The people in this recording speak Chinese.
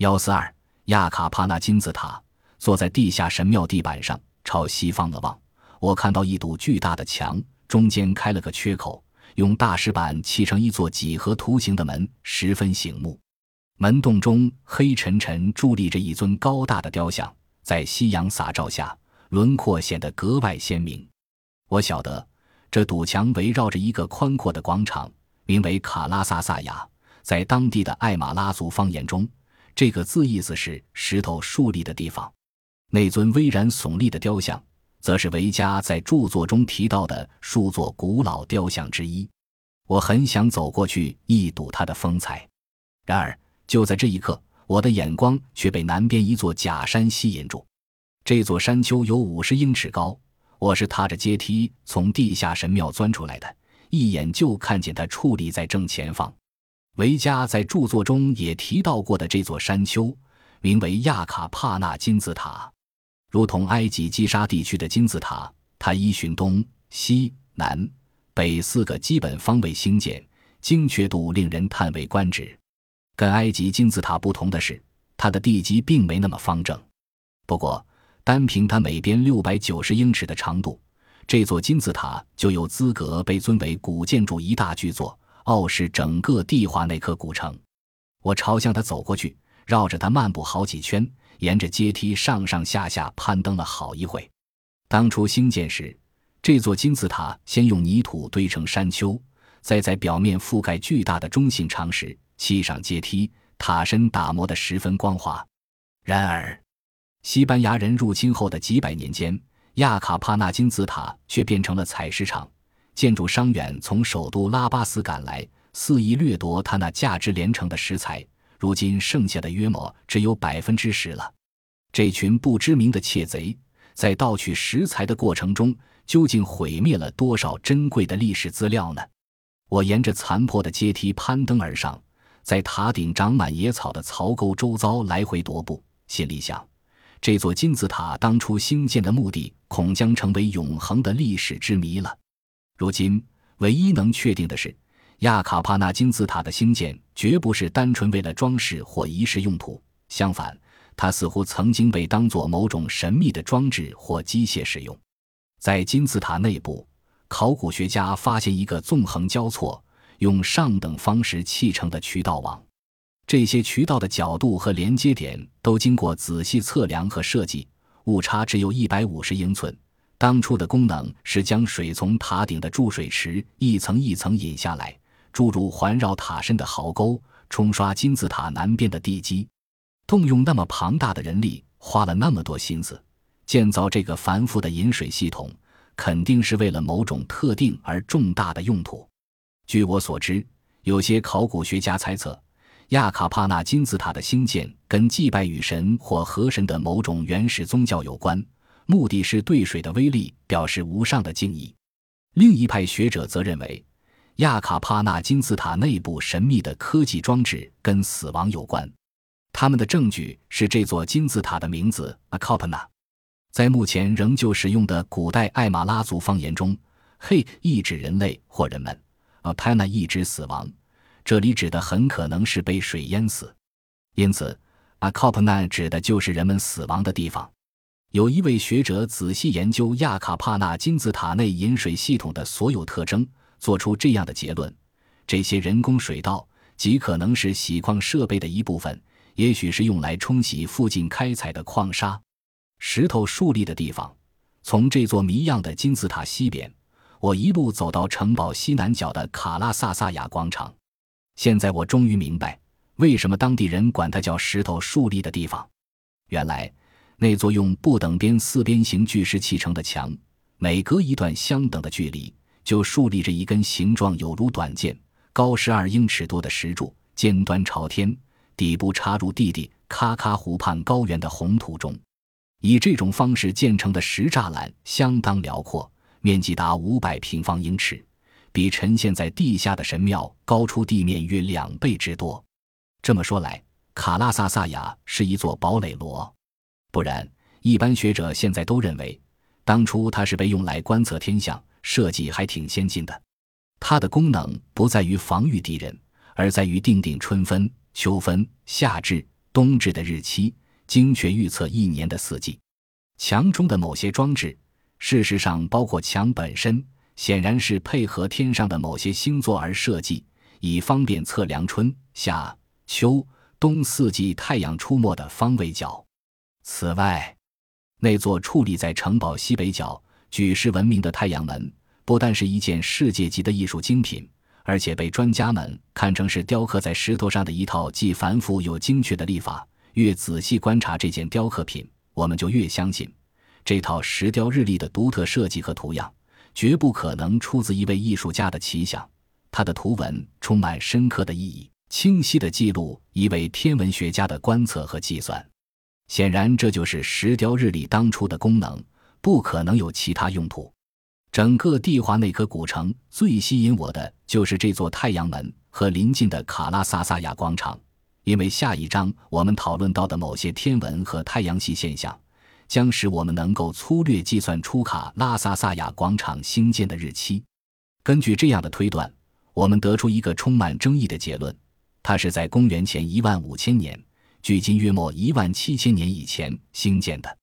幺四二亚卡帕纳金字塔，坐在地下神庙地板上，朝西方的望。我看到一堵巨大的墙，中间开了个缺口，用大石板砌成一座几何图形的门，十分醒目。门洞中黑沉沉伫立着一尊高大的雕像，在夕阳洒照下，轮廓显得格外鲜明。我晓得，这堵墙围绕着一个宽阔的广场，名为卡拉萨萨亚，在当地的艾马拉族方言中。这个字意思是石头竖立的地方，那尊巍然耸立的雕像，则是维加在著作中提到的数座古老雕像之一。我很想走过去一睹它的风采，然而就在这一刻，我的眼光却被南边一座假山吸引住。这座山丘有五十英尺高，我是踏着阶梯从地下神庙钻出来的，一眼就看见它矗立在正前方。维加在著作中也提到过的这座山丘，名为亚卡帕纳金字塔，如同埃及基沙地区的金字塔，它依循东西南北四个基本方位兴建，精确度令人叹为观止。跟埃及金字塔不同的是，它的地基并没那么方正。不过，单凭它每边六百九十英尺的长度，这座金字塔就有资格被尊为古建筑一大巨作。傲视整个地华那颗古城，我朝向它走过去，绕着它漫步好几圈，沿着阶梯上上下下攀登了好一会。当初兴建时，这座金字塔先用泥土堆成山丘，再在表面覆盖巨大的中性长石，砌上阶梯，塔身打磨得十分光滑。然而，西班牙人入侵后的几百年间，亚卡帕纳金字塔却变成了采石场。建筑商远从首都拉巴斯赶来，肆意掠夺他那价值连城的石材。如今剩下的约莫只有百分之十了。这群不知名的窃贼在盗取石材的过程中，究竟毁灭了多少珍贵的历史资料呢？我沿着残破的阶梯攀登而上，在塔顶长满野草的槽沟周遭来回踱步，心里想：这座金字塔当初兴建的目的，恐将成为永恒的历史之谜了。如今，唯一能确定的是，亚卡帕纳金字塔的兴建绝不是单纯为了装饰或仪式用途。相反，它似乎曾经被当作某种神秘的装置或机械使用。在金字塔内部，考古学家发现一个纵横交错、用上等方式砌成的渠道网。这些渠道的角度和连接点都经过仔细测量和设计，误差只有一百五十英寸。当初的功能是将水从塔顶的注水池一层一层引下来，注入环绕塔身的壕沟，冲刷金字塔南边的地基。动用那么庞大的人力，花了那么多心思，建造这个繁复的引水系统，肯定是为了某种特定而重大的用途。据我所知，有些考古学家猜测，亚卡帕纳金字塔的兴建跟祭拜雨神或河神的某种原始宗教有关。目的是对水的威力表示无上的敬意。另一派学者则认为，亚卡帕纳金字塔内部神秘的科技装置跟死亡有关。他们的证据是这座金字塔的名字 “Akopna”。在目前仍旧使用的古代艾马拉族方言中，“嘿”意指人类或人们，“Apana” 意指死亡。这里指的很可能是被水淹死，因此 “Akopna” 指的就是人们死亡的地方。有一位学者仔细研究亚卡帕纳金字塔内引水系统的所有特征，做出这样的结论：这些人工水道极可能是洗矿设备的一部分，也许是用来冲洗附近开采的矿沙。石头竖立的地方，从这座谜样的金字塔西边，我一路走到城堡西南角的卡拉萨萨亚广场。现在我终于明白，为什么当地人管它叫石头竖立的地方。原来。那座用不等边四边形巨石砌成的墙，每隔一段相等的距离，就竖立着一根形状有如短剑、高十二英尺多的石柱，尖端朝天，底部插入地底喀喀湖畔高原的红土中。以这种方式建成的石栅栏相当辽阔，面积达五百平方英尺，比沉陷在地下的神庙高出地面约两倍之多。这么说来，卡拉萨萨亚是一座堡垒罗。不然，一般学者现在都认为，当初它是被用来观测天象，设计还挺先进的。它的功能不在于防御敌人，而在于定定春分、秋分、夏至、冬至的日期，精确预测一年的四季。墙中的某些装置，事实上包括墙本身，显然是配合天上的某些星座而设计，以方便测量春夏秋冬四季太阳出没的方位角。此外，那座矗立在城堡西北角、举世闻名的太阳门，不但是一件世界级的艺术精品，而且被专家们看成是雕刻在石头上的一套既繁复又精确的历法。越仔细观察这件雕刻品，我们就越相信，这套石雕日历的独特设计和图样，绝不可能出自一位艺术家的奇想。它的图文充满深刻的意义，清晰地记录一位天文学家的观测和计算。显然，这就是石雕日历当初的功能，不可能有其他用途。整个蒂华内科古城最吸引我的就是这座太阳门和临近的卡拉萨萨亚广场。因为下一章我们讨论到的某些天文和太阳系现象，将使我们能够粗略计算出卡拉萨萨亚广场兴建的日期。根据这样的推断，我们得出一个充满争议的结论：它是在公元前一万五千年，距今约莫一万七千年以前兴建的。